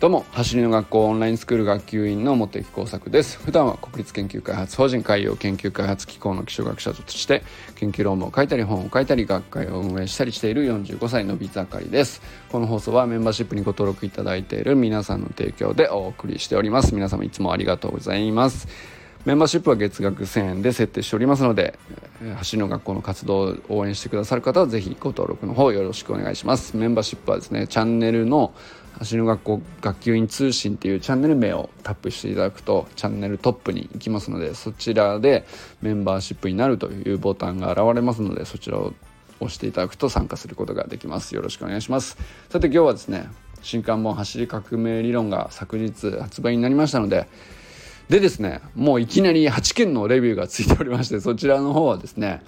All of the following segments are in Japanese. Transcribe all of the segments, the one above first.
どうも走りの学校オンラインスクール学級委員の茂木耕作です。普段は国立研究開発法人海洋研究開発機構の気象学者として研究論文を書いたり本を書いたり学会を運営したりしている45歳のビザカリです。この放送はメンバーシップにご登録いただいている皆さんの提供でお送りしております。皆様いつもありがとうございます。メンバーシップは月額1000円で設定しておりますので走りの学校の活動を応援してくださる方はぜひご登録の方よろしくお願いします。メンバーシップはですねチャンネルの走りの学校学級委員通信っていうチャンネル名をタップしていただくとチャンネルトップに行きますのでそちらでメンバーシップになるというボタンが現れますのでそちらを押していただくと参加することができます。よろしくお願いします。さて今日はですね新刊本走り革命理論が昨日発売になりましたのででですねもういきなり8件のレビューがついておりましてそちらの方はですね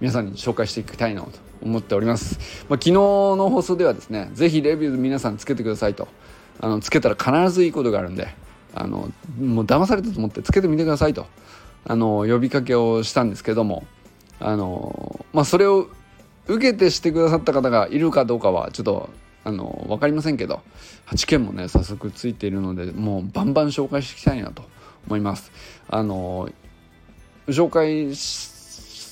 皆さんに紹介していきたいなと思っております、まあ、昨日の放送ではですね是非レビュー皆さんつけてくださいと。あのつけたら必ずいいことがあるんであのもう騙されたと思ってつけてみてくださいと。あの呼びかけをしたんですけどもあのまあそれを受けてしてくださった方がいるかどうかはちょっとあの分かりませんけど8件もね早速ついているのでもうバンバン紹介していきたいなと思います。あの紹介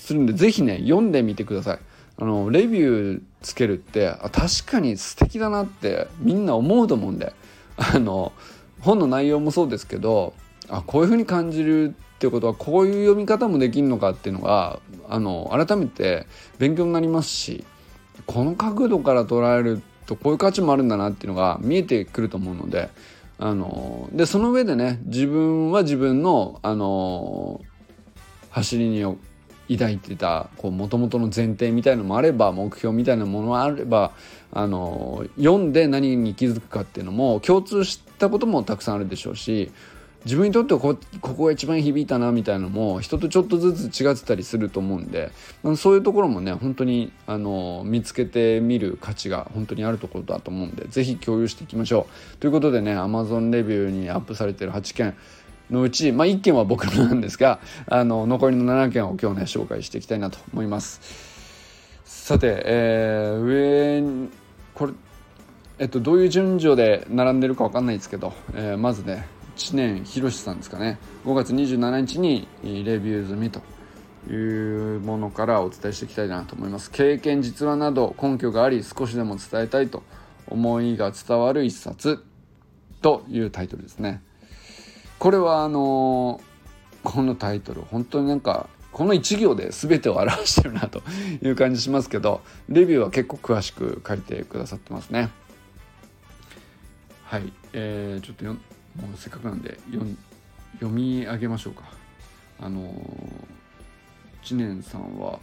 するんで是非ね読んでみてください。あのレビューつけるってあ確かに素敵だなってみんな思うと思うんであの本の内容もそうですけどあこういうふうに感じるってことはこういう読み方もできるのかっていうのがあの改めて勉強になりますしこの角度から捉えるとこういう価値もあるんだなっていうのが見えてくると思うのであのでその上でね自分は自分のあの走りによって抱いてたもともとの前提みたいのもあれば目標みたいなものもあればあの読んで何に気づくかっていうのも共通したこともたくさんあるでしょうし自分にとってはここが一番響いたなみたいなのも人とちょっとずつ違ってたりすると思うんで、そういうところもね本当にあの見つけてみる価値が本当にあるところだと思うんで是非共有していきましょう。ということでね Amazon レビューにアップされてる8件のうち、まあ、1件は僕なんですがあの残りの7件を今日ね紹介していきたいなと思います。さて、えー、上これえっとどういう順序で並んでるか分かんないですけど、えー、まずね知念博さんですかね。5月27日にレビュー済みというものからお伝えしていきたいなと思います。経験実話など根拠があり少しでも伝えたいと思いが伝わる一冊というタイトルですね。これはあのこのタイトル本当になんかこの1行で全てを表してるなという感じしますけどレビューは結構詳しく書いてくださってますね。はい。えー、ちょっとよもうせっかくなんで読み上げましょうか。あの知念さんは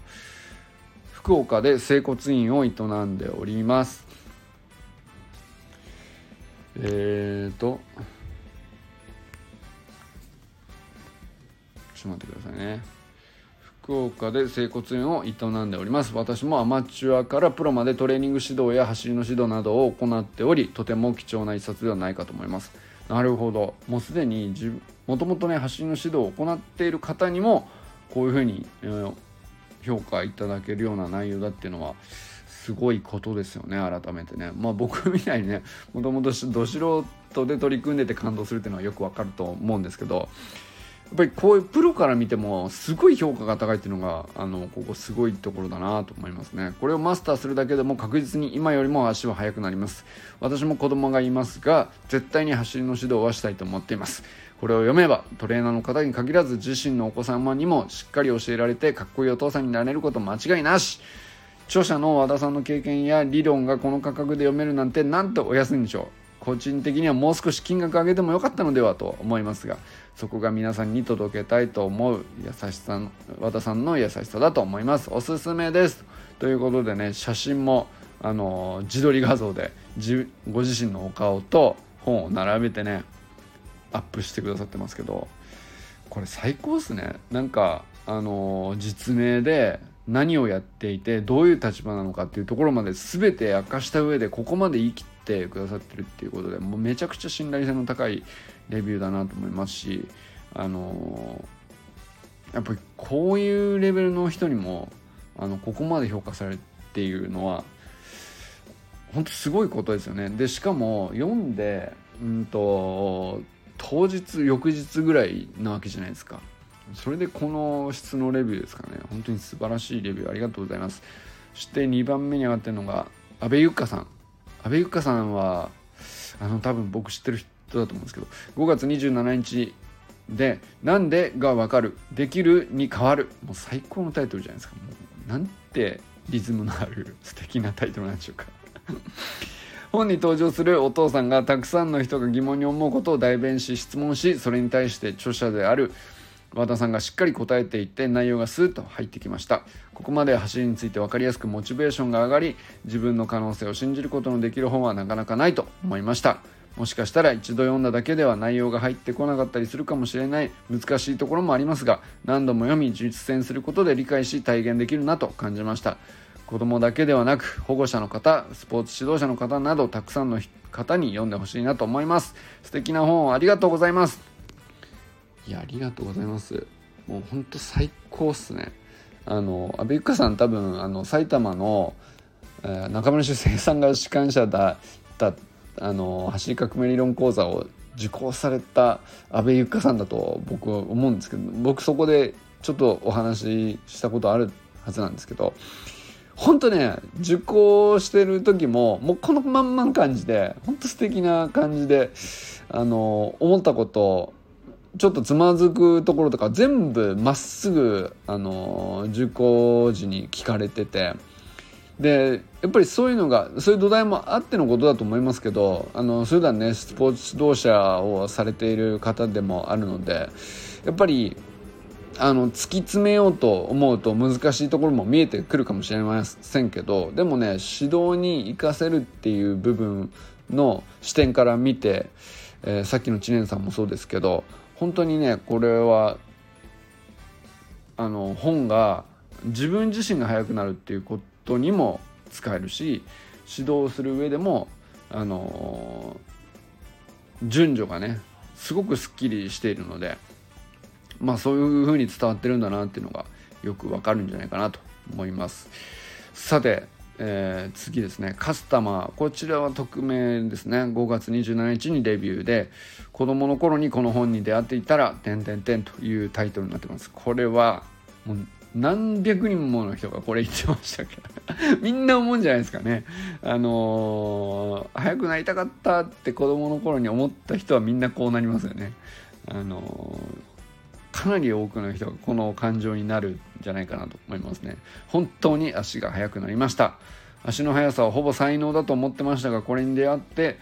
福岡で整骨院を営んでおります。えーとちょってくださいね。福岡で整骨院を営んでおります。私もアマチュアからプロまでトレーニング指導や走りの指導などを行っておりとても貴重な一冊ではないかと思います。なるほど。もうすでにもともとね走りの指導を行っている方にもこういうふうに、えー、評価いただけるような内容だっていうのはすごいことですよね改めてね。まあ僕みたいにねもともとど素人で取り組んでて感動するっていうのはよくわかると思うんですけどぱりこういうプロから見てもすごい評価が高いっていうのがあのここすごいところだなと思いますね。これをマスターするだけでも確実に今よりも足は速くなります。私も子供がいますが絶対に走りの指導はしたいと思っています。これを読めばトレーナーの方に限らず自身のお子様にもしっかり教えられてかっこいいお父さんになれること間違いなし。著者の和田さんの経験や理論がこの価格で読めるなんてなんとお安いんでしょう。個人的にはもう少し金額上げてもよかったのではと思いますがそこが皆さんに届けたいと思う優しさ和田さんの優しさだと思います。おすすめです。ということでね写真もあの自撮り画像でご自身のお顔と本を並べてねアップしてくださってますけどこれ最高っすね。なんかあの実名で何をやっていてどういう立場なのかっていうところまで全て明かした上でここまで言い切ってくださってるっていうことでもうめちゃくちゃ信頼性の高いレビューだなと思いますしあのやっぱりこういうレベルの人にもあのここまで評価されるっていうのは本当すごいことですよね。でしかも読んでうんと当日翌日ぐらいなわけじゃないですか。それでこの質のレビューですかね。本当に素晴らしいレビューありがとうございます。そして2番目に上がってるのが阿部ゆっかさん。阿部ゆかさんはあの多分僕知ってる人だと思うんですけど5月27日で「なんで?」が分かる「できる?」に変わるもう最高のタイトルじゃないですかもうなんてリズムのある 素敵なタイトルなんでしょうか 本に登場するお父さんがたくさんの人が疑問に思うことを代弁し質問しそれに対して著者である和田さんがしっかり答えていって内容がスーッと入ってきました。ここまで走りについて分かりやすくモチベーションが上がり自分の可能性を信じることのできる本はなかなかないと思いました。もしかしたら一度読んだだけでは内容が入ってこなかったりするかもしれない難しいところもありますが何度も読み実践することで理解し体現できるなと感じました。子供だけではなく保護者の方スポーツ指導者の方などたくさんの方に読んでほしいなと思います。素敵な本をありがとうございます。いやありがとうございます。もうほんと最高っすね。あの阿部ゆかさん多分あの埼玉の、えー、中村修正さんが主幹者だったあの走り革命理論講座を受講された阿部ゆかさんだと僕は思うんですけど僕そこでちょっとお話ししたことあるはずなんですけど本当ね受講してる時ももうこのまんまの感じで本当素敵な感じであの思ったことちょっとつまずくところとか全部まっすぐあの受講時に聞かれてて。でやっぱりそういうのがそういう土台もあってのことだと思いますけどあのそれではねスポーツ指導者をされている方でもあるのでやっぱりあの突き詰めようと思うと難しいところも見えてくるかもしれませんけどでもね指導に生かせるっていう部分の視点から見て、えー、さっきの知念さんもそうですけど本当にねこれはあの本が自分自身が速くなるっていうことにも使えるし指導する上でもあの順序がねすごくすっきりしているのでまあそういう風に伝わってるんだなっていうのがよくわかるんじゃないかなと思います。さて、えー、次ですね。カスタマー。こちらは匿名ですね。5月27日にレビューで子供の頃にこの本に出会っていたら「てんてんてん」というタイトルになってます。これはもう何百人もの人がこれ言ってましたけど みんな思うんじゃないですかね。あのー、早くなりたかったって子供の頃に思った人はみんなこうなりますよね。あのーかなり多くの人がこの感情になるんじゃないかなと思いますね。本当に足が速くなりました。足の速さはほぼ才能だと思ってましたがこれに出会って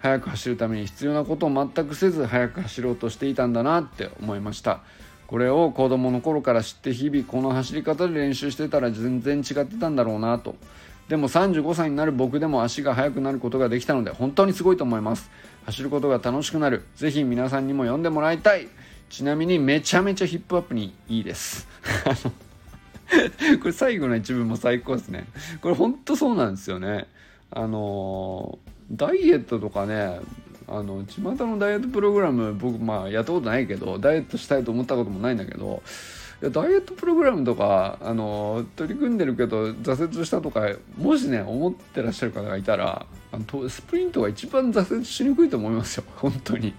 速く走るために必要なことを全くせず速く走ろうとしていたんだなって思いました。これを子供の頃から知って日々この走り方で練習してたら全然違ってたんだろうなと。でも35歳になる僕でも足が速くなることができたので本当にすごいと思います。走ることが楽しくなる。ぜひ皆さんにも読んでもらいたい。ちなみにめちゃめちゃヒップアップにいいです。これ最後の一文も最高ですね。これほんとそうなんですよね。あのダイエットとかねあの巷のダイエットプログラム僕まあやったことないけどダイエットしたいと思ったこともないんだけどダイエットプログラムとかあの取り組んでるけど挫折したとかもしね思ってらっしゃる方がいたらあのスプリントが一番挫折しにくいと思いますよ。本当に。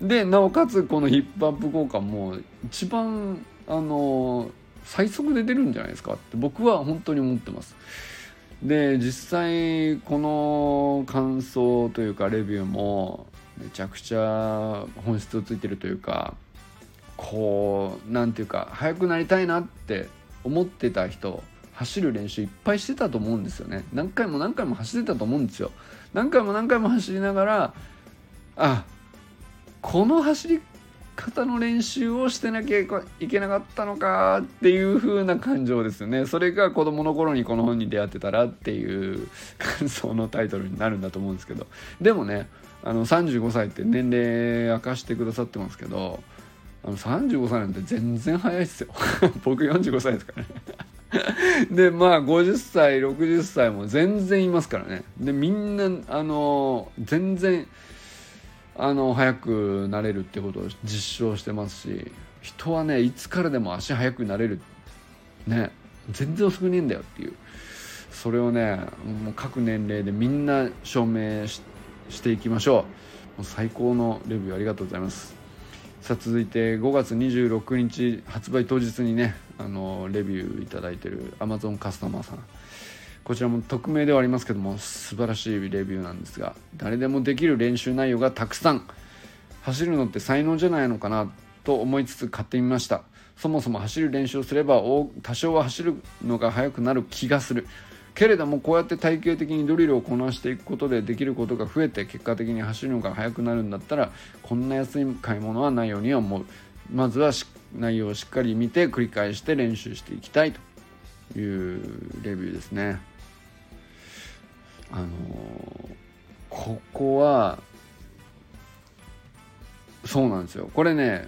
でなおかつこのヒップアップ効果も一番あの最速で出るんじゃないですか。って僕は本当に思ってます。で実際この感想というかレビューもめちゃくちゃ本質をついてるというかこう何て言うか速くなりたいなって思ってた人走る練習いっぱいしてたと思うんですよね。何回も何回も走ってたと思うんですよ。何回も何回も走りながらあこの走り方の練習をしてなきゃいけなかったのかっていう風な感情ですよね。それが子供の頃にこの本に出会ってたらっていう感想のタイトルになるんだと思うんですけど。でもねあの35歳って年齢明かしてくださってますけどあの35歳なんて全然早いっすよ。僕45歳ですからね。でまあ50歳60歳も全然いますからね。でみんなあの全然あの速くなれるってことを実証してますし人はねいつからでも足速くなれる。ね全然遅くねえんだよっていう。それをねもう各年齢でみんな証明していきましょう。もう最高のレビューありがとうございます。さあ続いて5月26日発売当日にねあのレビューいただいてる Amazon カスタマーさん。こちらも匿名ではありますけども素晴らしいレビューなんですが誰でもできる練習内容がたくさん。走るのって才能じゃないのかなと思いつつ買ってみました。そもそも走る練習をすれば多少は走るのが速くなる気がする。けれどもこうやって体系的にドリルをこなしていくことでできることが増えて結果的に走るのが速くなるんだったらこんな安い買い物はないようには思う。まずは内容をしっかり見て繰り返して練習していきたいというレビューですね。あのー、ここはそうなんですよ。これね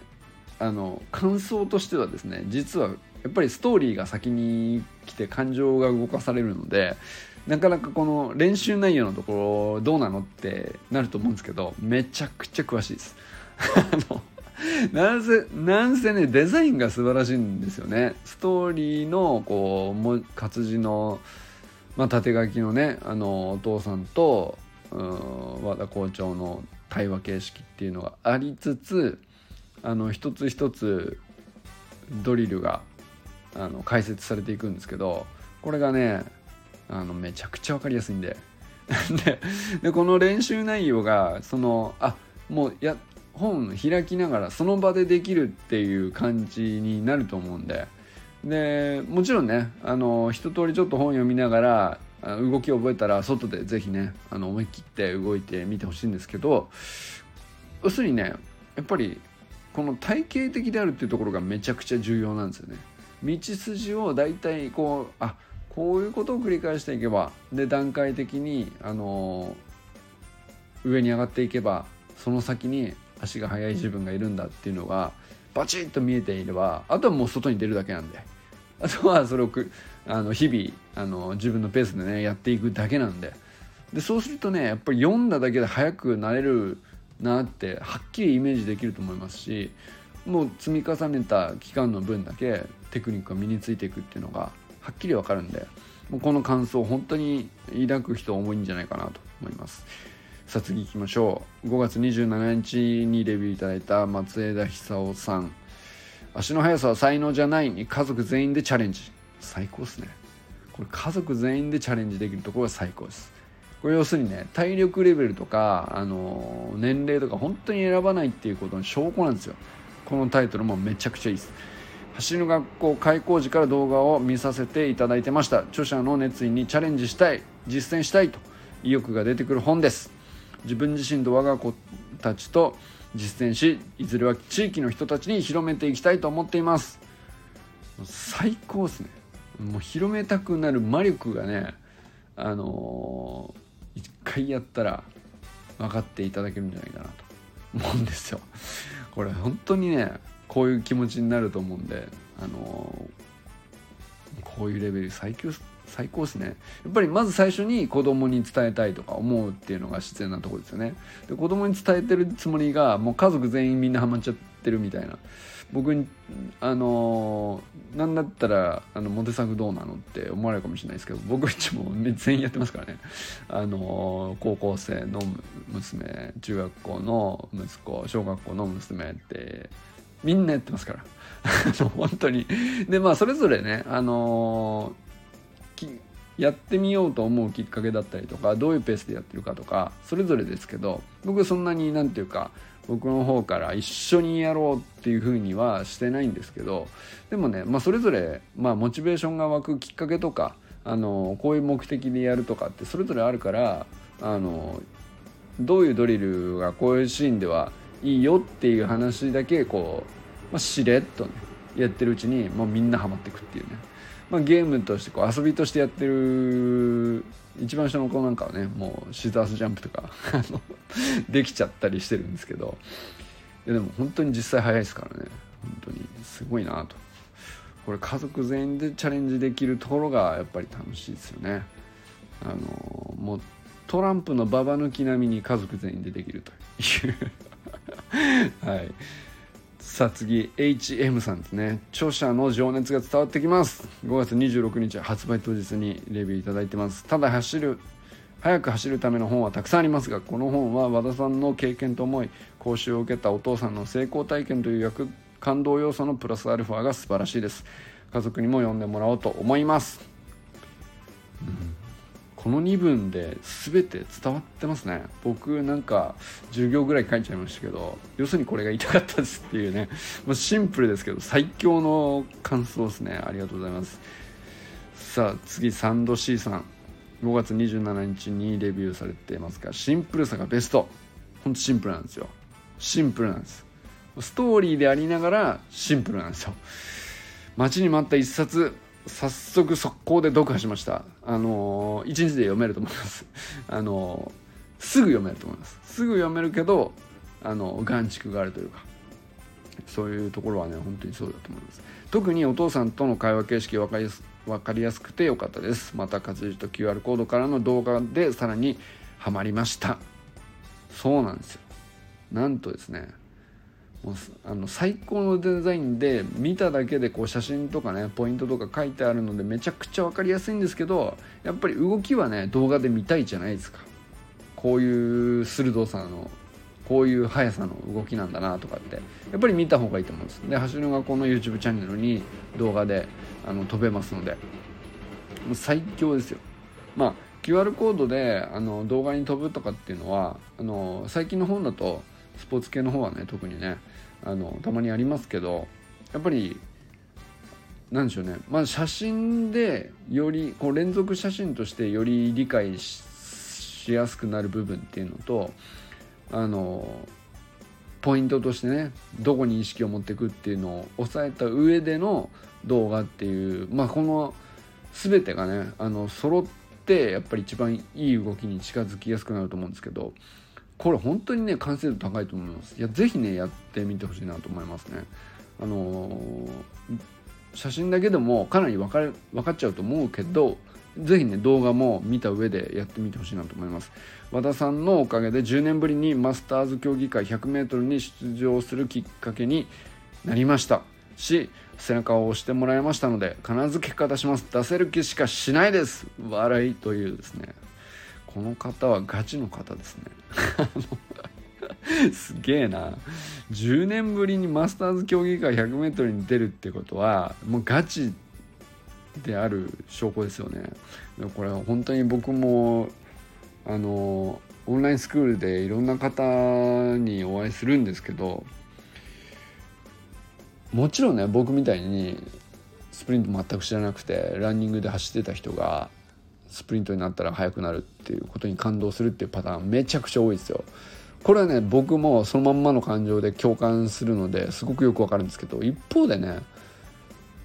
あの感想としてはですね実はやっぱりストーリーが先に来て感情が動かされるのでなかなかこの練習内容のところどうなのってなると思うんですけどめちゃくちゃ詳しいです。あのなんせなんせねデザインが素晴らしいんですよね。ストーリーのこう活字の、まあ、縦書きのねあのお父さんと和田校長の対話形式っていうのがありつつあの一つ一つドリルがあの解説されていくんですけどこれがねあのめちゃくちゃ分かりやすいんで でこの練習内容がそのあもうや本開きながらその場でできるっていう感じになると思うんででもちろんねあの一通りちょっと本読みながら動きを覚えたら外で是非ねあの思い切って動いてみてほしいんですけど要するにねやっぱりこの体系的であるっていうところがめちゃくちゃ重要なんですよね。道筋を大体こうあこういうことを繰り返していけばで段階的にあの上に上がっていけばその先に足が速い自分がいるんだっていうのがバチッと見えていればあとはもう外に出るだけなんで。あとはそれをくあの日々あの自分のペースでねやっていくだけなんで。でそうするとねやっぱり読んだだけで速くなれるなってはっきりイメージできると思いますしもう積み重ねた期間の分だけテクニックが身についていくっていうのがはっきり分かるんでもうこの感想本当に抱く人多いんじゃないかなと思います。さあ次行きましょう。5月27日にレビューいただいた松枝久夫さん。足の速さは才能じゃないに家族全員でチャレンジ。最高ですね。これ家族全員でチャレンジできるところが最高です。これ要するにね体力レベルとか、あの年齢とか本当に選ばないっていうことの証拠なんですよ。このタイトルもめちゃくちゃいいです。走る学校開校時から動画を見させていただいてました。著者の熱意にチャレンジしたい実践したいと意欲が出てくる本です。自分自身と我が子たちと実践しいずれは地域の人たちに広めていきたいと思っています。最高ですね。もう広めたくなる魔力がねあのー一回やったら分かっていただけるんじゃないかなと思うんですよ。これ本当にねこういう気持ちになると思うんであのー、こういうレベル最強最高ですね。やっぱりまず最初に子供に伝えたいとか思うっていうのが自然なとこですよね。で子供に伝えてるつもりがもう家族全員みんなハマっちゃってるみたいな。僕あのー、なんだったらあのモテ作どうなのって思われるかもしれないですけど僕一も全員やってますからね。あのー、高校生の娘中学校の息子小学校の娘ってみんなやってますから。本当に。でまあそれぞれねあのー、やってみようと思うきっかけだったりとかどういうペースでやってるかとかそれぞれですけど僕そんなに何て言うか僕の方から一緒にやろうっていうふうにはしてないんですけどでもね、まあ、それぞれ、まあ、モチベーションが湧くきっかけとかあのこういう目的でやるとかってそれぞれあるからあのどういうドリルがこういうシーンではいいよっていう話だけこう、まあ、しれっとねやってるうちにもうみんなハマってくっていうね、まあ、ゲームとしてこう遊びとしてやってる一番下の子なんかはねもうシザースジャンプとか できちゃったりしてるんですけどいやでも本当に実際早いですからね。本当にすごいなと。これ家族全員でチャレンジできるところがやっぱり楽しいですよね。あのもうトランプのババ抜き並みに家族全員でできるという。はい。さあ次 HM さんですね。著者の情熱が伝わってきます。5月26日発売当日にレビューいただいてます。ただ走る速く走るための本はたくさんありますがこの本は和田さんの経験と思い講習を受けたお父さんの成功体験という役感動要素のプラスアルファが素晴らしいです。家族にも読んでもらおうと思います、この2文で全て伝わってますね。僕なんか10行ぐらい書いちゃいましたけど要するにこれが言いたかったですっていうね。シンプルですけど最強の感想ですね。ありがとうございます。さあ次サンド C さん。5月27日にレビューされていますがシンプルさがベスト。ほんとシンプルなんですよ。シンプルなんです。ストーリーでありながらシンプルなんですよ。待ちに待った一冊。早速速攻で読破しました。あのー、1日で読めると思います。あのー、すぐ読めると思います。すぐ読めるけどあの眼蓄があるというか。そういうところはね本当にそうだと思います。特にお父さんとの会話形式分かりやす分かりやすくてよかったです。また活字と QR コードからの動画でさらにハマりました。そうなんですよ。なんとですねもうあの最高のデザインで見ただけでこう写真とかねポイントとか書いてあるのでめちゃくちゃ分かりやすいんですけどやっぱり動きはね動画で見たいじゃないですか。こういう鋭さのこういう速さの動きなんだなとかって。やっぱり見た方がいいと思うんです。で走る学校の YouTube チャンネルに動画であの飛べますので。もう最強ですよ。まあ QR コードであの動画に飛ぶとかっていうのはあの最近の本だとスポーツ系の方はね特にねあのたまにありますけどやっぱりなんでしょうね。まあ写真でよりこう連続写真としてより理解しやすくなる部分っていうのとあのポイントとしてねどこに意識を持っていくっていうのを押さえた上での動画っていうまあこの全てがねあの揃ってやっぱり一番いい動きに近づきやすくなると思うんですけどこれ本当にね完成度高いと思います。いや是非ねやってみてほしいなと思いますね。あのー、写真だけでもかなり分か分かっちゃうと思うけど是非ね動画も見た上でやってみてほしいなと思います。和田さんのおかげで10年ぶりにマスターズ競技会 100m に出場するきっかけになりました。し背中を押してもらいましたので必ず結果出します。出せる気しかしないです。笑いというですね。この方はガチの方ですね。すげえな。10年ぶりにマスターズ競技会 100m に出るってことはもうガチである証拠ですよね。これは本当に僕もあのオンラインスクールでいろんな方にお会いするんですけどもちろんね僕みたいにスプリント全く知らなくてランニングで走ってた人がスプリントになったら速くなるっていうことに感動するっていうパターンめちゃくちゃ多いですよ。これはね僕もそのまんまの感情で共感するのですごくよくわかるんですけど一方でね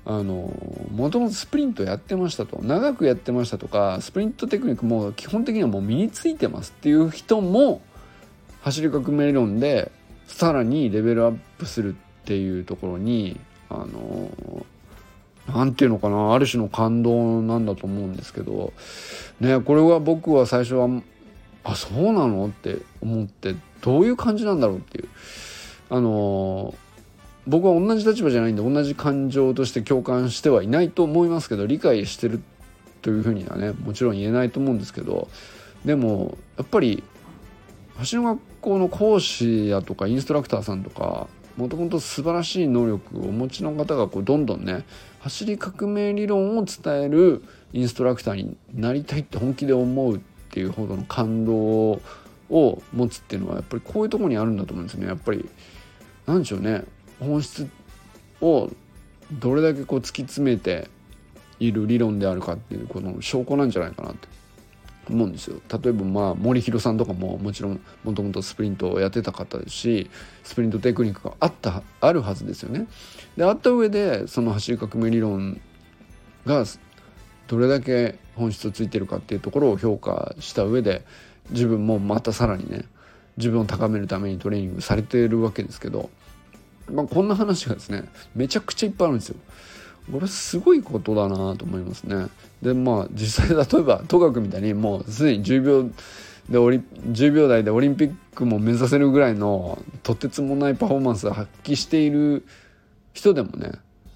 あのもともとスプリントやってましたと長くやってましたとかスプリントテクニックも基本的にはもう身についてますっていう人も走り革命理論でさらにレベルアップするっていうところにあの何て言うのかなある種の感動なんだと思うんですけどねこれは僕は最初はあそうなのって思ってどういう感じなんだろうっていう。あの僕は同じ立場じゃないんで同じ感情として共感してはいないと思いますけど理解してるというふうにはねもちろん言えないと思うんですけどでもやっぱり橋の学校の講師やとかインストラクターさんとかもともと素晴らしい能力をお持ちの方がこうどんどんね走り革命理論を伝えるインストラクターになりたいって本気で思うっていうほどの感動を持つっていうのはやっぱりこういうとこにあるんだと思うんですね。やっぱり何でしょうね。本質をどれだけこう突き詰めている理論であるかっていうこの証拠なんじゃないかなって。思うんですよ例えばまあ森弘さんとかももちろんもともとスプリントをやってた方ですしスプリントテクニックがあったあるはずですよね。であった上でその走り革命理論がどれだけ本質をついてるかっていうところを評価した上で自分もまたさらにね自分を高めるためにトレーニングされてるわけですけど、まあ、こんな話がですねめちゃくちゃいっぱいあるんですよ。これすごいことだなと思いますね。でまあ実際 例えば戸学みたいにもうすでに10秒でオリ10秒台でオリンピックも目指せるぐらいのとてつもないパフォーマンスを発揮している人でもね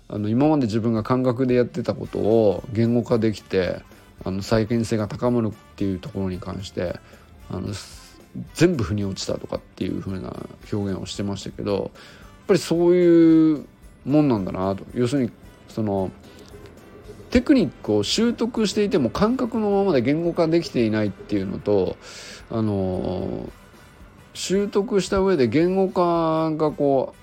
あの今まで自分が感覚でやってたことを言語化できてあの再現性が高まるっていうところに関してあの全部腑に落ちたとかっていう風な表現をしてましたけどやっぱりそういうもんなんだなと要するにそのテクニックを習得していても感覚のままで言語化できていないっていうのとあの習得した上で言語化がこ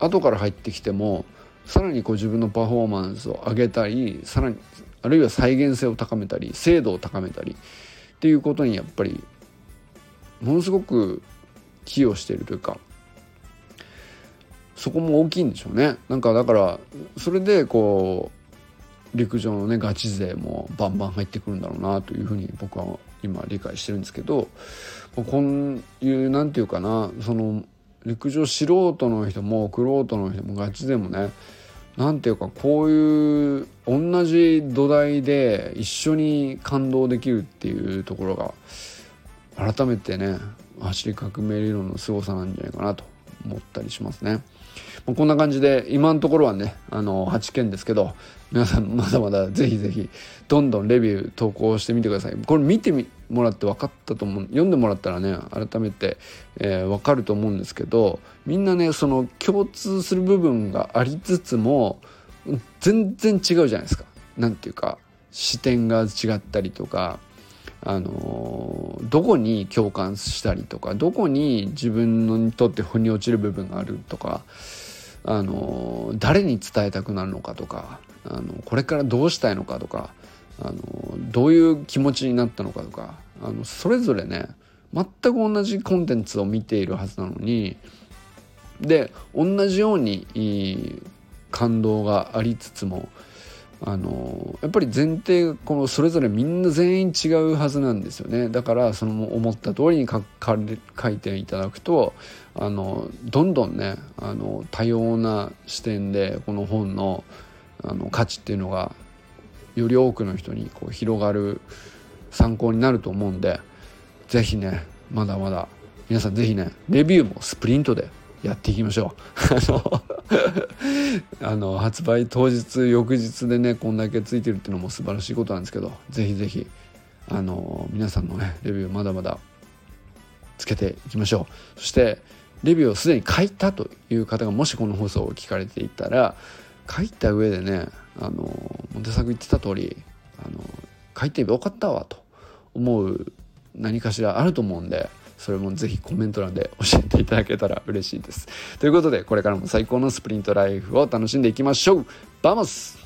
う後から入ってきてもさらにこう自分のパフォーマンスを上げたりさらにあるいは再現性を高めたり精度を高めたりっていうことにやっぱりものすごく寄与しているというかそこも大きいんでしょうね。なんかだからそれでこう陸上のねガチ勢もバンバン入ってくるんだろうなというふうに僕は今理解してるんですけどこういう何て言うかなその陸上素人の人も玄人の人もガチ勢もね何ていうかこういう同じ土台で一緒に感動できるっていうところが改めてね走り革命理論の凄さなんじゃないかなと思ったりしますね。こんな感じで今のところはねあの8件ですけど皆さんまだまだぜひぜひどんどんレビュー投稿してみてくださいこれ見てもらって分かったと思う読んでもらったらね改めて、えー、分かると思うんですけどみんなねその共通する部分がありつつも全然違うじゃないですか。なんていうか視点が違ったりとかあのどこに共感したりとかどこに自分にとって腑に落ちる部分があるとかあの誰に伝えたくなるのかとかあのこれからどうしたいのかとかあのどういう気持ちになったのかとかあのそれぞれね全く同じコンテンツを見ているはずなのにで同じように感動がありつつもあのやっぱり前提このそれぞれみんな全員違うはずなんですよね。だからその思った通りに書いていただくとあのどんどんねあの多様な視点でこの本のあの価値っていうのがより多くの人にこう広がる参考になると思うんで是非ねまだまだ皆さん是非ねレビューもスプリントでやっていきましょう。あの 発売当日翌日でねこんだけついてるっていうのも素晴らしいことなんですけど是非是非あの皆さんのねレビューまだまだつけていきましょう。そしてレビューをすでに書いたという方がもしこの放送を聞かれていたら書いた上でねあのモテ作言ってた通りあの書いてよかったわと思う何かしらあると思うんでそれもぜひコメント欄で教えていただけたら嬉しいです。ということでこれからも最高のスプリントライフを楽しんでいきましょう vamos